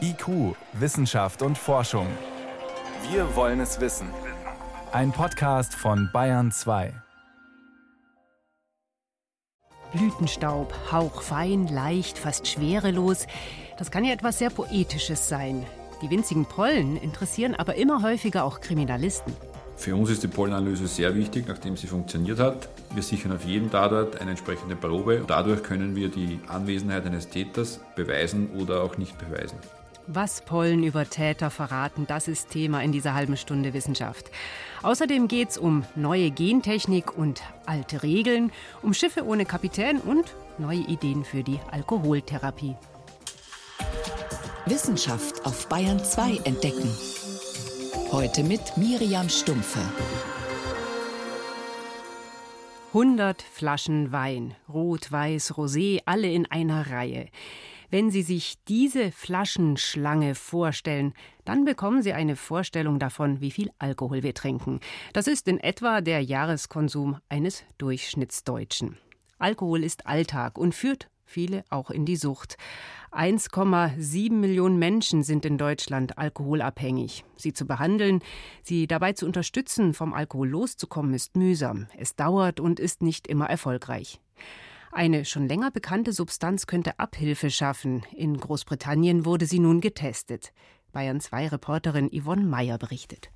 IQ, Wissenschaft und Forschung. Wir wollen es wissen. Ein Podcast von Bayern 2. Blütenstaub, hauchfein, leicht, fast schwerelos. Das kann ja etwas sehr Poetisches sein. Die winzigen Pollen interessieren aber immer häufiger auch Kriminalisten. Für uns ist die Pollenanalyse sehr wichtig, nachdem sie funktioniert hat. Wir sichern auf jedem Tatort eine entsprechende Probe. Dadurch können wir die Anwesenheit eines Täters beweisen oder auch nicht beweisen. Was Pollen über Täter verraten, das ist Thema in dieser halben Stunde Wissenschaft. Außerdem geht es um neue Gentechnik und alte Regeln, um Schiffe ohne Kapitän und neue Ideen für die Alkoholtherapie. Wissenschaft auf Bayern 2 entdecken. Heute mit Miriam Stumpfe. 100 Flaschen Wein, rot, weiß, rosé, alle in einer Reihe. Wenn Sie sich diese Flaschenschlange vorstellen, dann bekommen Sie eine Vorstellung davon, wie viel Alkohol wir trinken. Das ist in etwa der Jahreskonsum eines Durchschnittsdeutschen. Alkohol ist Alltag und führt viele auch in die Sucht. 1,7 Millionen Menschen sind in Deutschland alkoholabhängig. Sie zu behandeln, sie dabei zu unterstützen, vom Alkohol loszukommen, ist mühsam. Es dauert und ist nicht immer erfolgreich. Eine schon länger bekannte Substanz könnte Abhilfe schaffen. In Großbritannien wurde sie nun getestet. Bayern 2 Reporterin Yvonne Meyer berichtet.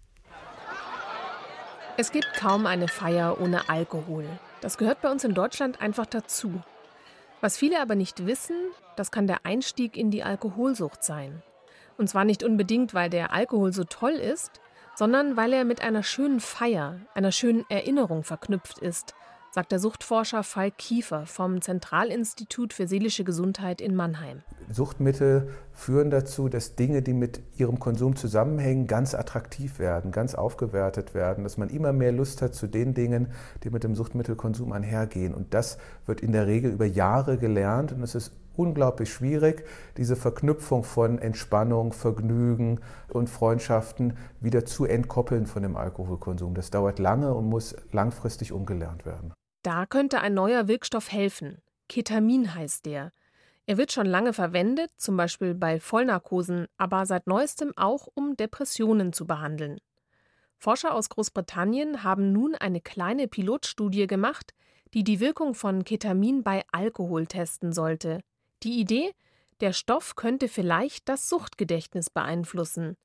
Es gibt kaum eine Feier ohne Alkohol. Das gehört bei uns in Deutschland einfach dazu. Was viele aber nicht wissen, das kann der Einstieg in die Alkoholsucht sein. Und zwar nicht unbedingt, weil der Alkohol so toll ist, sondern weil er mit einer schönen Feier, einer schönen Erinnerung verknüpft ist, sagt der Suchtforscher Falk Kiefer vom Zentralinstitut für seelische Gesundheit in Mannheim. Suchtmittel führen dazu, dass Dinge, die mit ihrem Konsum zusammenhängen, ganz attraktiv werden, ganz aufgewertet werden, dass man immer mehr Lust hat zu den Dingen, die mit dem Suchtmittelkonsum einhergehen. Und das wird in der Regel über Jahre gelernt und es ist unglaublich schwierig, diese Verknüpfung von Entspannung, Vergnügen und Freundschaften wieder zu entkoppeln von dem Alkoholkonsum. Das dauert lange und muss langfristig umgelernt werden. Da könnte ein neuer Wirkstoff helfen. Ketamin heißt der. Er wird schon lange verwendet, zum Beispiel bei Vollnarkosen, aber seit neuestem auch, um Depressionen zu behandeln. Forscher aus Großbritannien haben nun eine kleine Pilotstudie gemacht, die die Wirkung von Ketamin bei Alkohol testen sollte. Die Idee, der Stoff könnte vielleicht das Suchtgedächtnis beeinflussen.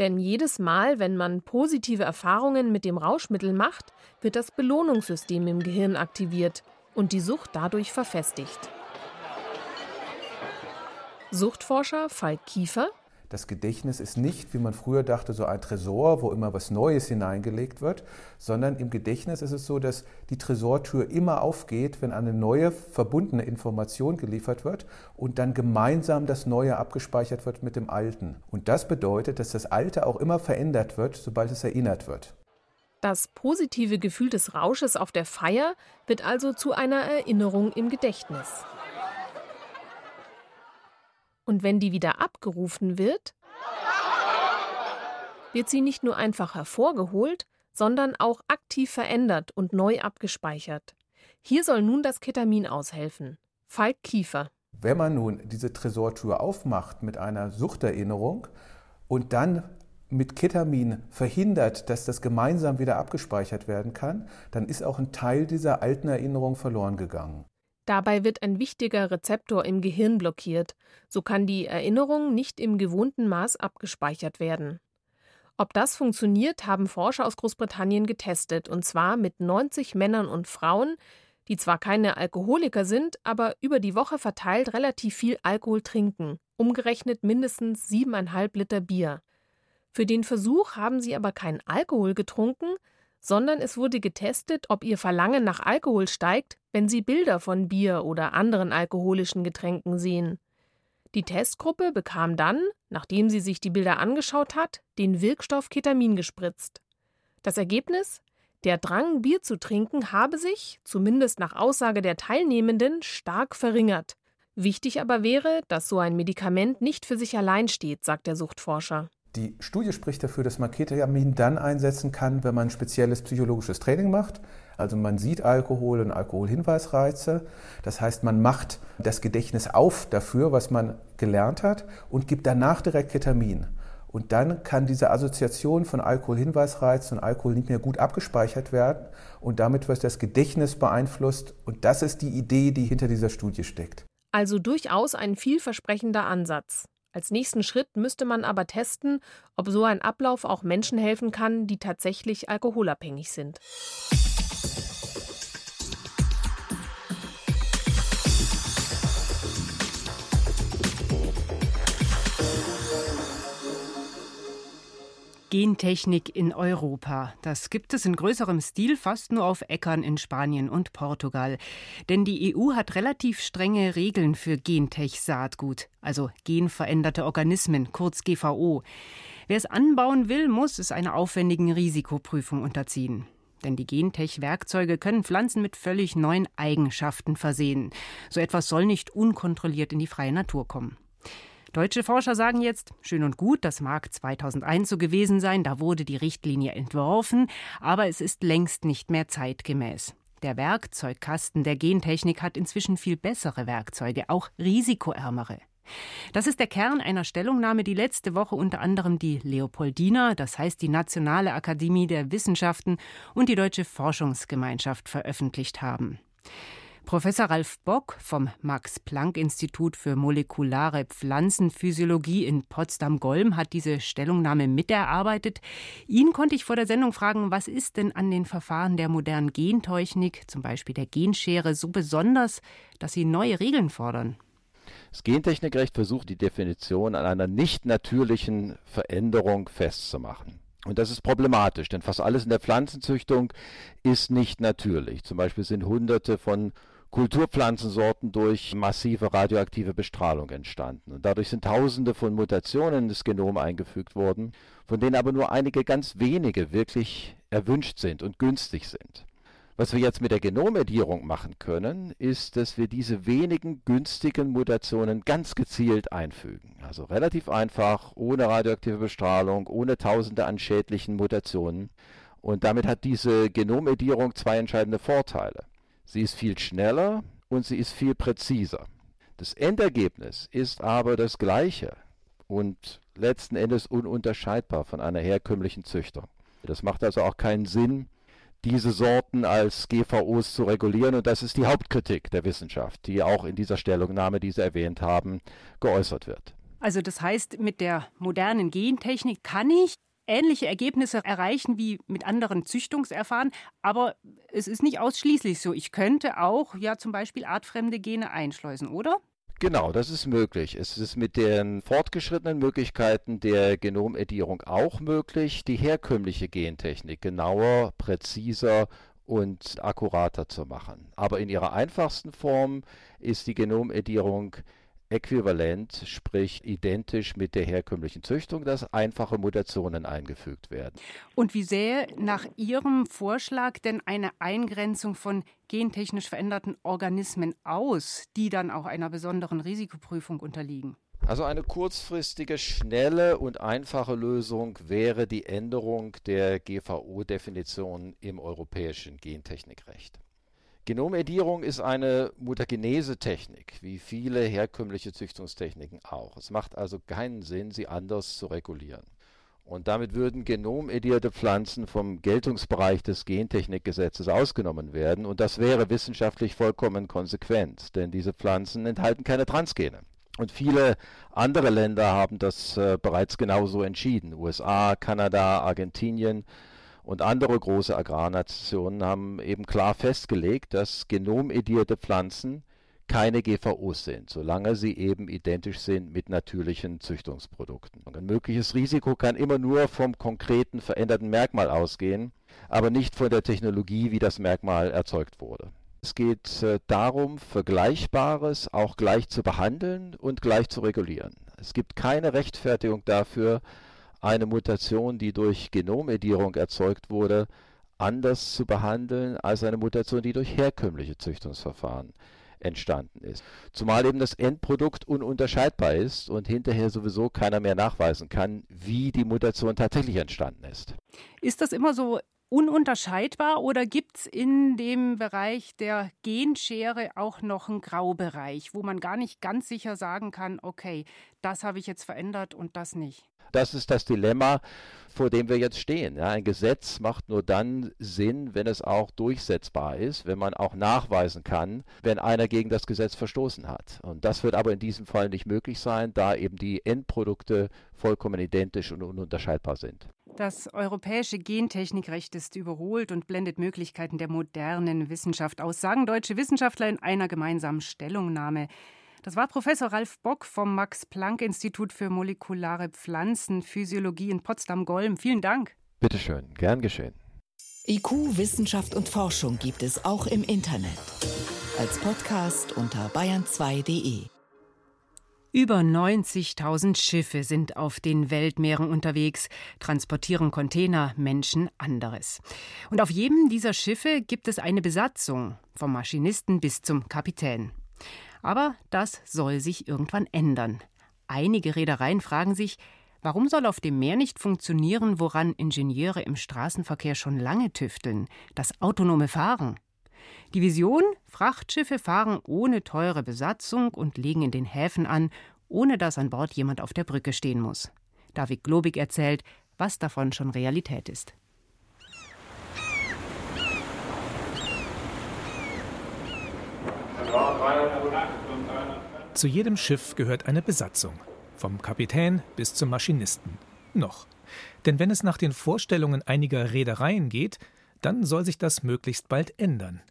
Denn jedes Mal, wenn man positive Erfahrungen mit dem Rauschmittel macht, wird das Belohnungssystem im Gehirn aktiviert und die Sucht dadurch verfestigt. Suchtforscher Falk Kiefer das Gedächtnis ist nicht, wie man früher dachte, so ein Tresor, wo immer was Neues hineingelegt wird, sondern im Gedächtnis ist es so, dass die Tresortür immer aufgeht, wenn eine neue verbundene Information geliefert wird und dann gemeinsam das Neue abgespeichert wird mit dem Alten. Und das bedeutet, dass das Alte auch immer verändert wird, sobald es erinnert wird. Das positive Gefühl des Rausches auf der Feier wird also zu einer Erinnerung im Gedächtnis. Und wenn die wieder abgerufen wird, wird sie nicht nur einfach hervorgeholt, sondern auch aktiv verändert und neu abgespeichert. Hier soll nun das Ketamin aushelfen. Falk Kiefer. Wenn man nun diese Tresortür aufmacht mit einer Suchterinnerung und dann mit Ketamin verhindert, dass das gemeinsam wieder abgespeichert werden kann, dann ist auch ein Teil dieser alten Erinnerung verloren gegangen. Dabei wird ein wichtiger Rezeptor im Gehirn blockiert, so kann die Erinnerung nicht im gewohnten Maß abgespeichert werden. Ob das funktioniert, haben Forscher aus Großbritannien getestet, und zwar mit 90 Männern und Frauen, die zwar keine Alkoholiker sind, aber über die Woche verteilt relativ viel Alkohol trinken, umgerechnet mindestens siebeneinhalb Liter Bier. Für den Versuch haben sie aber keinen Alkohol getrunken, sondern es wurde getestet, ob ihr Verlangen nach Alkohol steigt, wenn sie Bilder von Bier oder anderen alkoholischen Getränken sehen. Die Testgruppe bekam dann, nachdem sie sich die Bilder angeschaut hat, den Wirkstoff Ketamin gespritzt. Das Ergebnis? Der Drang, Bier zu trinken, habe sich, zumindest nach Aussage der Teilnehmenden, stark verringert. Wichtig aber wäre, dass so ein Medikament nicht für sich allein steht, sagt der Suchtforscher. Die Studie spricht dafür, dass man Ketamin dann einsetzen kann, wenn man spezielles psychologisches Training macht. Also man sieht Alkohol und Alkoholhinweisreize. Das heißt, man macht das Gedächtnis auf dafür, was man gelernt hat und gibt danach direkt Ketamin. Und dann kann diese Assoziation von Alkoholhinweisreiz und Alkohol nicht mehr gut abgespeichert werden und damit wird das Gedächtnis beeinflusst. Und das ist die Idee, die hinter dieser Studie steckt. Also durchaus ein vielversprechender Ansatz. Als nächsten Schritt müsste man aber testen, ob so ein Ablauf auch Menschen helfen kann, die tatsächlich alkoholabhängig sind. Gentechnik in Europa. Das gibt es in größerem Stil fast nur auf Äckern in Spanien und Portugal. Denn die EU hat relativ strenge Regeln für Gentech-Saatgut, also genveränderte Organismen, kurz GVO. Wer es anbauen will, muss es einer aufwendigen Risikoprüfung unterziehen. Denn die Gentech-Werkzeuge können Pflanzen mit völlig neuen Eigenschaften versehen. So etwas soll nicht unkontrolliert in die freie Natur kommen. Deutsche Forscher sagen jetzt, schön und gut, das mag 2001 so gewesen sein, da wurde die Richtlinie entworfen, aber es ist längst nicht mehr zeitgemäß. Der Werkzeugkasten der Gentechnik hat inzwischen viel bessere Werkzeuge, auch risikoärmere. Das ist der Kern einer Stellungnahme, die letzte Woche unter anderem die Leopoldina, das heißt die Nationale Akademie der Wissenschaften und die Deutsche Forschungsgemeinschaft veröffentlicht haben. Professor Ralf Bock vom Max-Planck-Institut für molekulare Pflanzenphysiologie in Potsdam-Golm hat diese Stellungnahme miterarbeitet. Ihn konnte ich vor der Sendung fragen, was ist denn an den Verfahren der modernen Gentechnik, zum Beispiel der Genschere, so besonders, dass sie neue Regeln fordern? Das Gentechnikrecht versucht die Definition an einer nicht natürlichen Veränderung festzumachen. Und das ist problematisch, denn fast alles in der Pflanzenzüchtung ist nicht natürlich. Zum Beispiel sind hunderte von Kulturpflanzensorten durch massive radioaktive Bestrahlung entstanden. Und dadurch sind Tausende von Mutationen in das Genom eingefügt worden, von denen aber nur einige ganz wenige wirklich erwünscht sind und günstig sind. Was wir jetzt mit der Genomedierung machen können, ist, dass wir diese wenigen günstigen Mutationen ganz gezielt einfügen. Also relativ einfach, ohne radioaktive Bestrahlung, ohne Tausende an schädlichen Mutationen. Und damit hat diese Genomedierung zwei entscheidende Vorteile. Sie ist viel schneller und sie ist viel präziser. Das Endergebnis ist aber das gleiche und letzten Endes ununterscheidbar von einer herkömmlichen Züchtung. Das macht also auch keinen Sinn, diese Sorten als GVOs zu regulieren. Und das ist die Hauptkritik der Wissenschaft, die auch in dieser Stellungnahme, die Sie erwähnt haben, geäußert wird. Also das heißt, mit der modernen Gentechnik kann ich ähnliche Ergebnisse erreichen wie mit anderen Züchtungserfahren, aber es ist nicht ausschließlich so. Ich könnte auch ja zum Beispiel artfremde Gene einschleusen, oder? Genau, das ist möglich. Es ist mit den fortgeschrittenen Möglichkeiten der Genomedierung auch möglich, die herkömmliche Gentechnik genauer, präziser und akkurater zu machen. Aber in ihrer einfachsten Form ist die Genomedierung äquivalent, sprich identisch mit der herkömmlichen Züchtung, dass einfache Mutationen eingefügt werden. Und wie sähe nach Ihrem Vorschlag denn eine Eingrenzung von gentechnisch veränderten Organismen aus, die dann auch einer besonderen Risikoprüfung unterliegen? Also eine kurzfristige, schnelle und einfache Lösung wäre die Änderung der GVO-Definition im europäischen Gentechnikrecht. Genomedierung ist eine Mutagenese-Technik, wie viele herkömmliche Züchtungstechniken auch. Es macht also keinen Sinn, sie anders zu regulieren. Und damit würden genomedierte Pflanzen vom Geltungsbereich des Gentechnikgesetzes ausgenommen werden. Und das wäre wissenschaftlich vollkommen konsequent, denn diese Pflanzen enthalten keine Transgene. Und viele andere Länder haben das äh, bereits genauso entschieden. USA, Kanada, Argentinien und andere große Agrarnationen haben eben klar festgelegt, dass genomedierte Pflanzen keine GVOs sind, solange sie eben identisch sind mit natürlichen Züchtungsprodukten. Ein mögliches Risiko kann immer nur vom konkreten veränderten Merkmal ausgehen, aber nicht von der Technologie, wie das Merkmal erzeugt wurde. Es geht äh, darum, Vergleichbares auch gleich zu behandeln und gleich zu regulieren. Es gibt keine Rechtfertigung dafür, eine Mutation, die durch Genomedierung erzeugt wurde, anders zu behandeln als eine Mutation, die durch herkömmliche Züchtungsverfahren entstanden ist. Zumal eben das Endprodukt ununterscheidbar ist und hinterher sowieso keiner mehr nachweisen kann, wie die Mutation tatsächlich entstanden ist. Ist das immer so ununterscheidbar oder gibt es in dem Bereich der Genschere auch noch einen Graubereich, wo man gar nicht ganz sicher sagen kann, okay, das habe ich jetzt verändert und das nicht? Das ist das Dilemma, vor dem wir jetzt stehen. Ja, ein Gesetz macht nur dann Sinn, wenn es auch durchsetzbar ist, wenn man auch nachweisen kann, wenn einer gegen das Gesetz verstoßen hat. Und das wird aber in diesem Fall nicht möglich sein, da eben die Endprodukte vollkommen identisch und ununterscheidbar sind. Das europäische Gentechnikrecht ist überholt und blendet Möglichkeiten der modernen Wissenschaft aus, sagen deutsche Wissenschaftler in einer gemeinsamen Stellungnahme. Das war Professor Ralf Bock vom Max-Planck-Institut für molekulare Pflanzenphysiologie in Potsdam-Golm. Vielen Dank. Bitte schön, gern geschehen. IQ, Wissenschaft und Forschung gibt es auch im Internet. Als Podcast unter bayern2.de. Über 90.000 Schiffe sind auf den Weltmeeren unterwegs, transportieren Container, Menschen anderes. Und auf jedem dieser Schiffe gibt es eine Besatzung, vom Maschinisten bis zum Kapitän. Aber das soll sich irgendwann ändern. Einige Reedereien fragen sich, warum soll auf dem Meer nicht funktionieren, woran Ingenieure im Straßenverkehr schon lange tüfteln, das autonome Fahren? Die Vision, Frachtschiffe fahren ohne teure Besatzung und legen in den Häfen an, ohne dass an Bord jemand auf der Brücke stehen muss. David Globig erzählt, was davon schon Realität ist. Zu jedem Schiff gehört eine Besatzung, vom Kapitän bis zum Maschinisten. Noch. Denn wenn es nach den Vorstellungen einiger Reedereien geht, dann soll sich das möglichst bald ändern.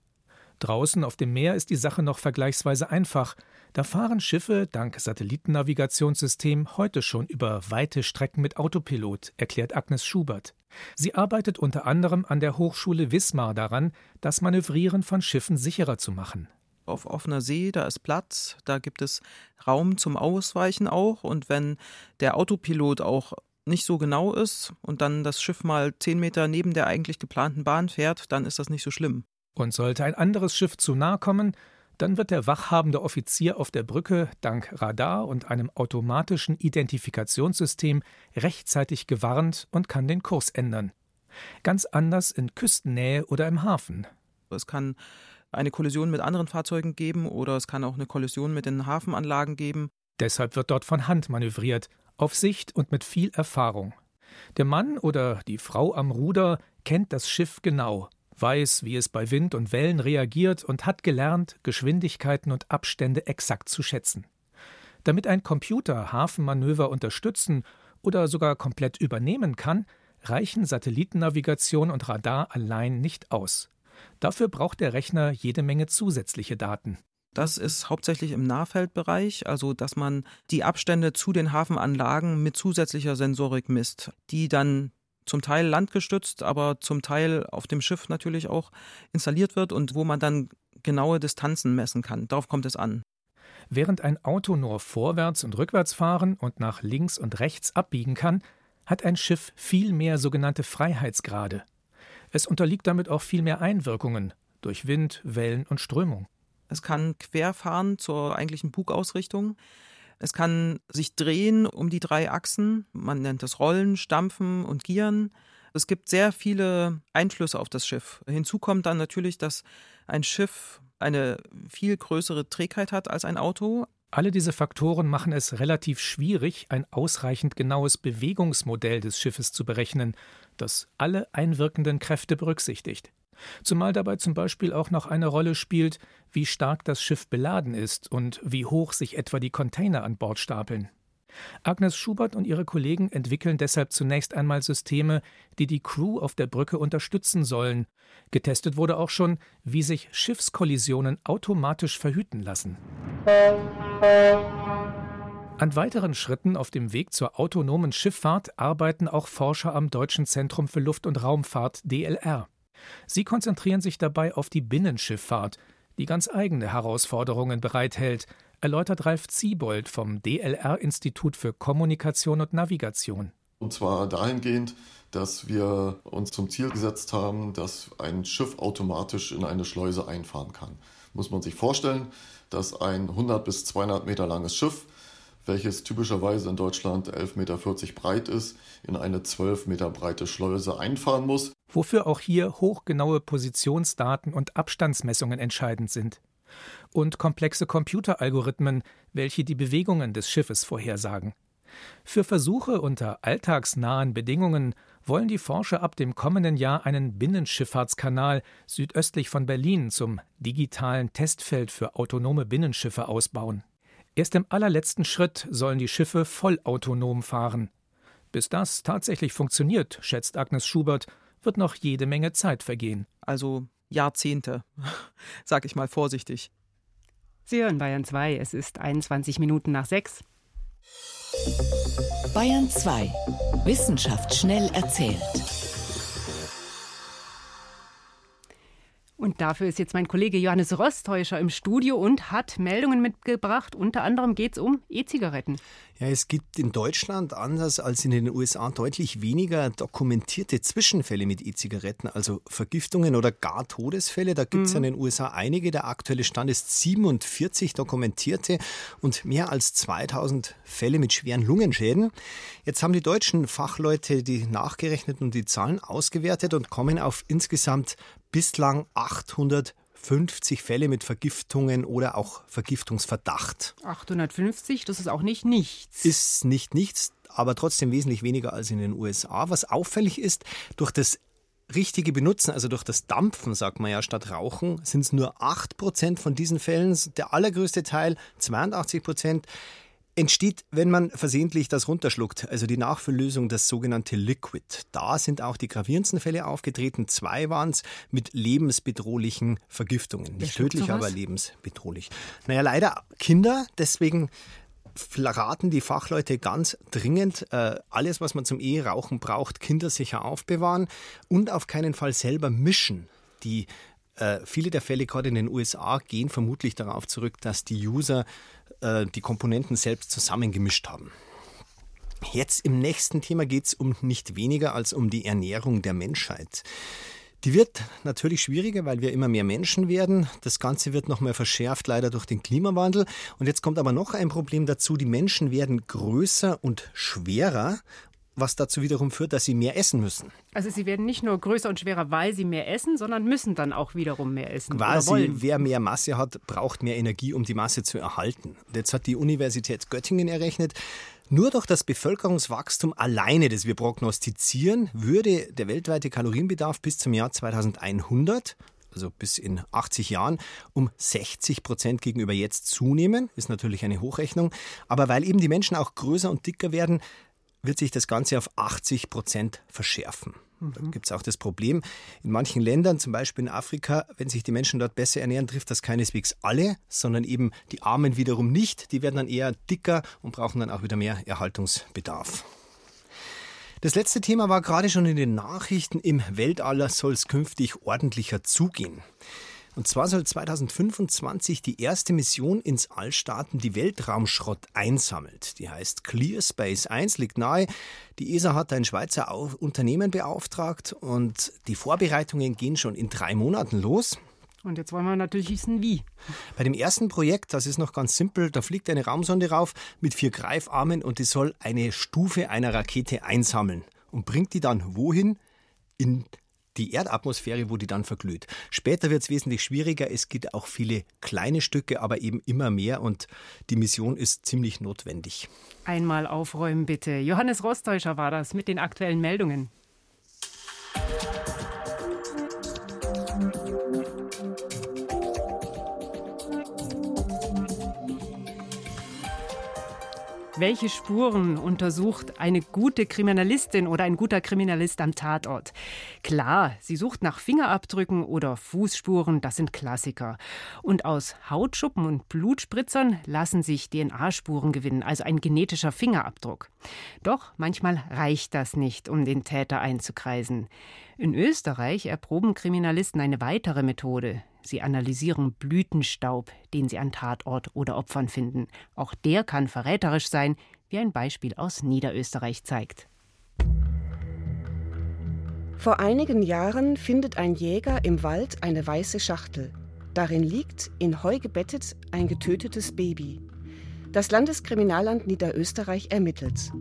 Draußen auf dem Meer ist die Sache noch vergleichsweise einfach. Da fahren Schiffe dank Satellitennavigationssystem heute schon über weite Strecken mit Autopilot, erklärt Agnes Schubert. Sie arbeitet unter anderem an der Hochschule Wismar daran, das Manövrieren von Schiffen sicherer zu machen auf offener See, da ist Platz, da gibt es Raum zum Ausweichen auch. Und wenn der Autopilot auch nicht so genau ist und dann das Schiff mal zehn Meter neben der eigentlich geplanten Bahn fährt, dann ist das nicht so schlimm. Und sollte ein anderes Schiff zu nahe kommen, dann wird der wachhabende Offizier auf der Brücke dank Radar und einem automatischen Identifikationssystem rechtzeitig gewarnt und kann den Kurs ändern. Ganz anders in Küstennähe oder im Hafen. Es kann eine Kollision mit anderen Fahrzeugen geben oder es kann auch eine Kollision mit den Hafenanlagen geben. Deshalb wird dort von Hand manövriert, auf Sicht und mit viel Erfahrung. Der Mann oder die Frau am Ruder kennt das Schiff genau, weiß, wie es bei Wind und Wellen reagiert und hat gelernt, Geschwindigkeiten und Abstände exakt zu schätzen. Damit ein Computer Hafenmanöver unterstützen oder sogar komplett übernehmen kann, reichen Satellitennavigation und Radar allein nicht aus. Dafür braucht der Rechner jede Menge zusätzliche Daten. Das ist hauptsächlich im Nahfeldbereich, also dass man die Abstände zu den Hafenanlagen mit zusätzlicher Sensorik misst, die dann zum Teil landgestützt, aber zum Teil auf dem Schiff natürlich auch installiert wird und wo man dann genaue Distanzen messen kann. Darauf kommt es an. Während ein Auto nur vorwärts und rückwärts fahren und nach links und rechts abbiegen kann, hat ein Schiff viel mehr sogenannte Freiheitsgrade. Es unterliegt damit auch viel mehr Einwirkungen durch Wind, Wellen und Strömung. Es kann querfahren zur eigentlichen Bugausrichtung. Es kann sich drehen um die drei Achsen. Man nennt das Rollen, Stampfen und Gieren. Es gibt sehr viele Einflüsse auf das Schiff. Hinzu kommt dann natürlich, dass ein Schiff eine viel größere Trägheit hat als ein Auto. Alle diese Faktoren machen es relativ schwierig, ein ausreichend genaues Bewegungsmodell des Schiffes zu berechnen, das alle einwirkenden Kräfte berücksichtigt. Zumal dabei zum Beispiel auch noch eine Rolle spielt, wie stark das Schiff beladen ist und wie hoch sich etwa die Container an Bord stapeln. Agnes Schubert und ihre Kollegen entwickeln deshalb zunächst einmal Systeme, die die Crew auf der Brücke unterstützen sollen. Getestet wurde auch schon, wie sich Schiffskollisionen automatisch verhüten lassen. An weiteren Schritten auf dem Weg zur autonomen Schifffahrt arbeiten auch Forscher am Deutschen Zentrum für Luft- und Raumfahrt DLR. Sie konzentrieren sich dabei auf die Binnenschifffahrt, die ganz eigene Herausforderungen bereithält, erläutert Ralf Ziebold vom DLR-Institut für Kommunikation und Navigation. Und zwar dahingehend, dass wir uns zum Ziel gesetzt haben, dass ein Schiff automatisch in eine Schleuse einfahren kann. Muss man sich vorstellen, dass ein 100 bis 200 Meter langes Schiff welches typischerweise in Deutschland 11,40 Meter breit ist, in eine 12 Meter breite Schleuse einfahren muss. Wofür auch hier hochgenaue Positionsdaten und Abstandsmessungen entscheidend sind. Und komplexe Computeralgorithmen, welche die Bewegungen des Schiffes vorhersagen. Für Versuche unter alltagsnahen Bedingungen wollen die Forscher ab dem kommenden Jahr einen Binnenschifffahrtskanal südöstlich von Berlin zum digitalen Testfeld für autonome Binnenschiffe ausbauen. Erst im allerletzten Schritt sollen die Schiffe vollautonom fahren. Bis das tatsächlich funktioniert, schätzt Agnes Schubert, wird noch jede Menge Zeit vergehen. Also Jahrzehnte, sag ich mal vorsichtig. Sie hören Bayern 2, es ist 21 Minuten nach 6. Bayern 2. Wissenschaft schnell erzählt. Und dafür ist jetzt mein Kollege Johannes Rostäuscher im Studio und hat Meldungen mitgebracht. Unter anderem geht es um E-Zigaretten. Ja, es gibt in Deutschland, anders als in den USA, deutlich weniger dokumentierte Zwischenfälle mit E-Zigaretten, also Vergiftungen oder gar Todesfälle. Da gibt es mhm. in den USA einige. Der aktuelle Stand ist 47 dokumentierte und mehr als 2000 Fälle mit schweren Lungenschäden. Jetzt haben die deutschen Fachleute die nachgerechnet und die Zahlen ausgewertet und kommen auf insgesamt bislang 800 50 Fälle mit Vergiftungen oder auch Vergiftungsverdacht. 850, das ist auch nicht nichts. Ist nicht nichts, aber trotzdem wesentlich weniger als in den USA. Was auffällig ist, durch das richtige Benutzen, also durch das Dampfen, sagt man ja, statt Rauchen, sind es nur 8% von diesen Fällen. Der allergrößte Teil, 82 Prozent, entsteht, wenn man versehentlich das runterschluckt, also die Nachfülllösung, das sogenannte Liquid. Da sind auch die gravierendsten Fälle aufgetreten. Zwei waren es mit lebensbedrohlichen Vergiftungen. Nicht tödlich, aber lebensbedrohlich. Naja, leider Kinder, deswegen raten die Fachleute ganz dringend, äh, alles, was man zum Eherauchen braucht, kindersicher aufbewahren und auf keinen Fall selber mischen. Die äh, viele der Fälle gerade in den USA gehen vermutlich darauf zurück, dass die User äh, die Komponenten selbst zusammengemischt haben. Jetzt im nächsten Thema geht es um nicht weniger als um die Ernährung der Menschheit. Die wird natürlich schwieriger, weil wir immer mehr Menschen werden. Das Ganze wird noch mehr verschärft, leider durch den Klimawandel. Und jetzt kommt aber noch ein Problem dazu. Die Menschen werden größer und schwerer was dazu wiederum führt, dass sie mehr essen müssen. Also sie werden nicht nur größer und schwerer, weil sie mehr essen, sondern müssen dann auch wiederum mehr essen. Quasi, wer mehr Masse hat, braucht mehr Energie, um die Masse zu erhalten. Und jetzt hat die Universität Göttingen errechnet, nur durch das Bevölkerungswachstum alleine, das wir prognostizieren, würde der weltweite Kalorienbedarf bis zum Jahr 2100 also bis in 80 Jahren, um 60 Prozent gegenüber jetzt zunehmen. Ist natürlich eine Hochrechnung. Aber weil eben die Menschen auch größer und dicker werden, wird sich das Ganze auf 80 Prozent verschärfen. Da mhm. gibt es auch das Problem, in manchen Ländern, zum Beispiel in Afrika, wenn sich die Menschen dort besser ernähren, trifft das keineswegs alle, sondern eben die Armen wiederum nicht. Die werden dann eher dicker und brauchen dann auch wieder mehr Erhaltungsbedarf. Das letzte Thema war gerade schon in den Nachrichten. Im Weltall soll es künftig ordentlicher zugehen. Und zwar soll 2025 die erste Mission ins All starten, die Weltraumschrott einsammelt. Die heißt Clear Space 1, liegt nahe. Die ESA hat ein Schweizer Unternehmen beauftragt und die Vorbereitungen gehen schon in drei Monaten los. Und jetzt wollen wir natürlich wissen, wie. Bei dem ersten Projekt, das ist noch ganz simpel, da fliegt eine Raumsonde rauf mit vier Greifarmen und die soll eine Stufe einer Rakete einsammeln und bringt die dann wohin? In die Erdatmosphäre, wo die dann verglüht. Später wird es wesentlich schwieriger. Es gibt auch viele kleine Stücke, aber eben immer mehr und die Mission ist ziemlich notwendig. Einmal aufräumen bitte. Johannes Rostäuscher war das mit den aktuellen Meldungen. Welche Spuren untersucht eine gute Kriminalistin oder ein guter Kriminalist am Tatort? Klar, sie sucht nach Fingerabdrücken oder Fußspuren, das sind Klassiker. Und aus Hautschuppen und Blutspritzern lassen sich DNA-Spuren gewinnen, also ein genetischer Fingerabdruck. Doch manchmal reicht das nicht, um den Täter einzukreisen. In Österreich erproben Kriminalisten eine weitere Methode. Sie analysieren Blütenstaub, den sie an Tatort oder Opfern finden. Auch der kann verräterisch sein, wie ein Beispiel aus Niederösterreich zeigt. Vor einigen Jahren findet ein Jäger im Wald eine weiße Schachtel. Darin liegt, in Heu gebettet, ein getötetes Baby. Das Landeskriminalamt Niederösterreich ermittelt.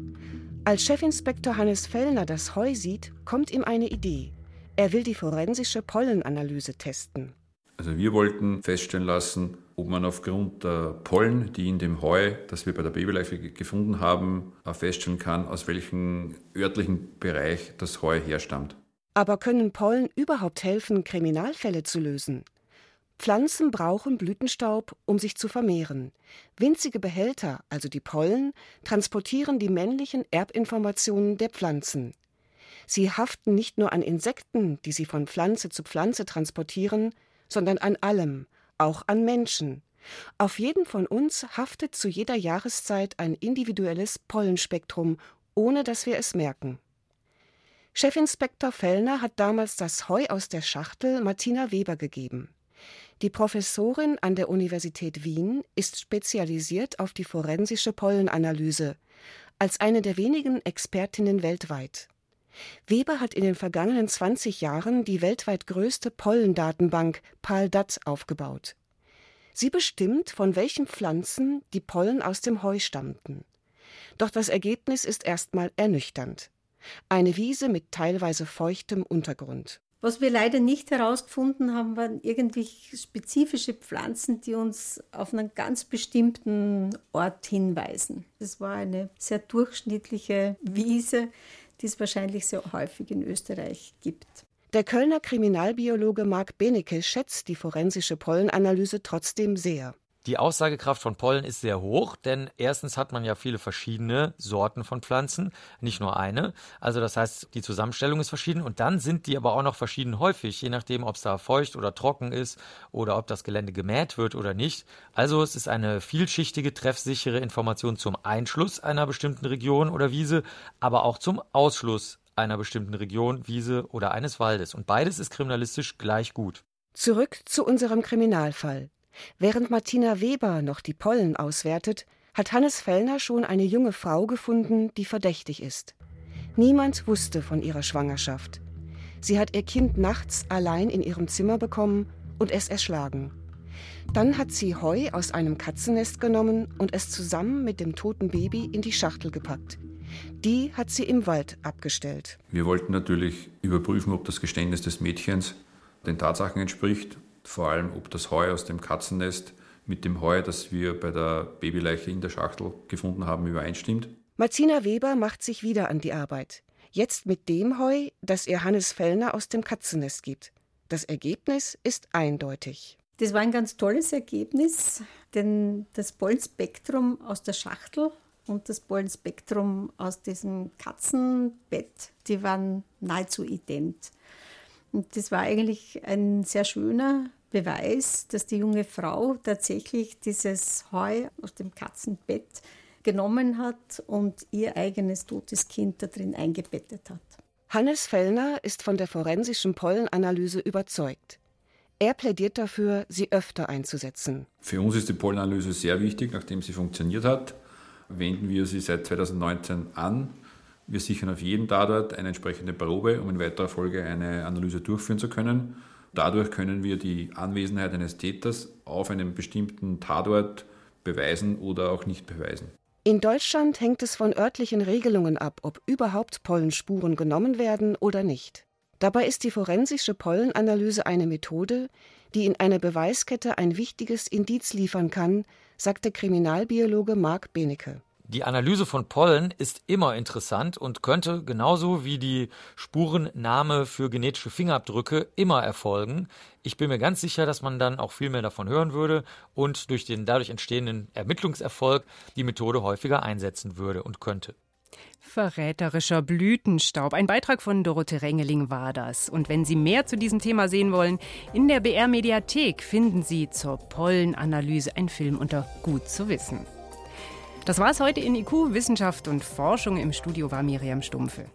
Als Chefinspektor Hannes Fellner das Heu sieht, kommt ihm eine Idee. Er will die forensische Pollenanalyse testen. Also wir wollten feststellen lassen, ob man aufgrund der Pollen, die in dem Heu, das wir bei der Babyleiche gefunden haben, feststellen kann, aus welchem örtlichen Bereich das Heu herstammt. Aber können Pollen überhaupt helfen, Kriminalfälle zu lösen? Pflanzen brauchen Blütenstaub, um sich zu vermehren. Winzige Behälter, also die Pollen, transportieren die männlichen Erbinformationen der Pflanzen. Sie haften nicht nur an Insekten, die sie von Pflanze zu Pflanze transportieren, sondern an allem, auch an Menschen. Auf jeden von uns haftet zu jeder Jahreszeit ein individuelles Pollenspektrum, ohne dass wir es merken. Chefinspektor Fellner hat damals das Heu aus der Schachtel Martina Weber gegeben. Die Professorin an der Universität Wien ist spezialisiert auf die forensische Pollenanalyse, als eine der wenigen Expertinnen weltweit. Weber hat in den vergangenen 20 Jahren die weltweit größte Pollendatenbank PALDAT aufgebaut. Sie bestimmt, von welchen Pflanzen die Pollen aus dem Heu stammten. Doch das Ergebnis ist erstmal ernüchternd. Eine Wiese mit teilweise feuchtem Untergrund. Was wir leider nicht herausgefunden haben, waren irgendwie spezifische Pflanzen, die uns auf einen ganz bestimmten Ort hinweisen. Es war eine sehr durchschnittliche Wiese, die es wahrscheinlich sehr häufig in Österreich gibt. Der Kölner Kriminalbiologe Marc Benecke schätzt die forensische Pollenanalyse trotzdem sehr. Die Aussagekraft von Pollen ist sehr hoch, denn erstens hat man ja viele verschiedene Sorten von Pflanzen, nicht nur eine. Also das heißt, die Zusammenstellung ist verschieden und dann sind die aber auch noch verschieden häufig, je nachdem, ob es da feucht oder trocken ist oder ob das Gelände gemäht wird oder nicht. Also es ist eine vielschichtige, treffsichere Information zum Einschluss einer bestimmten Region oder Wiese, aber auch zum Ausschluss einer bestimmten Region, Wiese oder eines Waldes. Und beides ist kriminalistisch gleich gut. Zurück zu unserem Kriminalfall. Während Martina Weber noch die Pollen auswertet, hat Hannes Fellner schon eine junge Frau gefunden, die verdächtig ist. Niemand wusste von ihrer Schwangerschaft. Sie hat ihr Kind nachts allein in ihrem Zimmer bekommen und es erschlagen. Dann hat sie Heu aus einem Katzennest genommen und es zusammen mit dem toten Baby in die Schachtel gepackt. Die hat sie im Wald abgestellt. Wir wollten natürlich überprüfen, ob das Geständnis des Mädchens den Tatsachen entspricht vor allem ob das Heu aus dem Katzennest mit dem Heu, das wir bei der Babyleiche in der Schachtel gefunden haben, übereinstimmt. Martina Weber macht sich wieder an die Arbeit. Jetzt mit dem Heu, das ihr Hannes Fellner aus dem Katzennest gibt. Das Ergebnis ist eindeutig. Das war ein ganz tolles Ergebnis, denn das Pollenspektrum aus der Schachtel und das Pollenspektrum aus diesem Katzenbett, die waren nahezu ident. Und das war eigentlich ein sehr schöner Beweis, dass die junge Frau tatsächlich dieses Heu aus dem Katzenbett genommen hat und ihr eigenes totes Kind da drin eingebettet hat. Hannes Fellner ist von der forensischen Pollenanalyse überzeugt. Er plädiert dafür, sie öfter einzusetzen. Für uns ist die Pollenanalyse sehr wichtig, nachdem sie funktioniert hat. Wenden wir sie seit 2019 an. Wir sichern auf jeden Tatort eine entsprechende Probe, um in weiterer Folge eine Analyse durchführen zu können. Dadurch können wir die Anwesenheit eines Täters auf einem bestimmten Tatort beweisen oder auch nicht beweisen. In Deutschland hängt es von örtlichen Regelungen ab, ob überhaupt Pollenspuren genommen werden oder nicht. Dabei ist die forensische Pollenanalyse eine Methode, die in einer Beweiskette ein wichtiges Indiz liefern kann, sagte Kriminalbiologe Marc Benecke. Die Analyse von Pollen ist immer interessant und könnte genauso wie die Spurennahme für genetische Fingerabdrücke immer erfolgen. Ich bin mir ganz sicher, dass man dann auch viel mehr davon hören würde und durch den dadurch entstehenden Ermittlungserfolg die Methode häufiger einsetzen würde und könnte. Verräterischer Blütenstaub. Ein Beitrag von Dorothee Rengeling war das. Und wenn Sie mehr zu diesem Thema sehen wollen, in der BR Mediathek finden Sie zur Pollenanalyse einen Film unter Gut zu wissen. Das war es heute in IQ, Wissenschaft und Forschung. Im Studio war Miriam Stumpfe.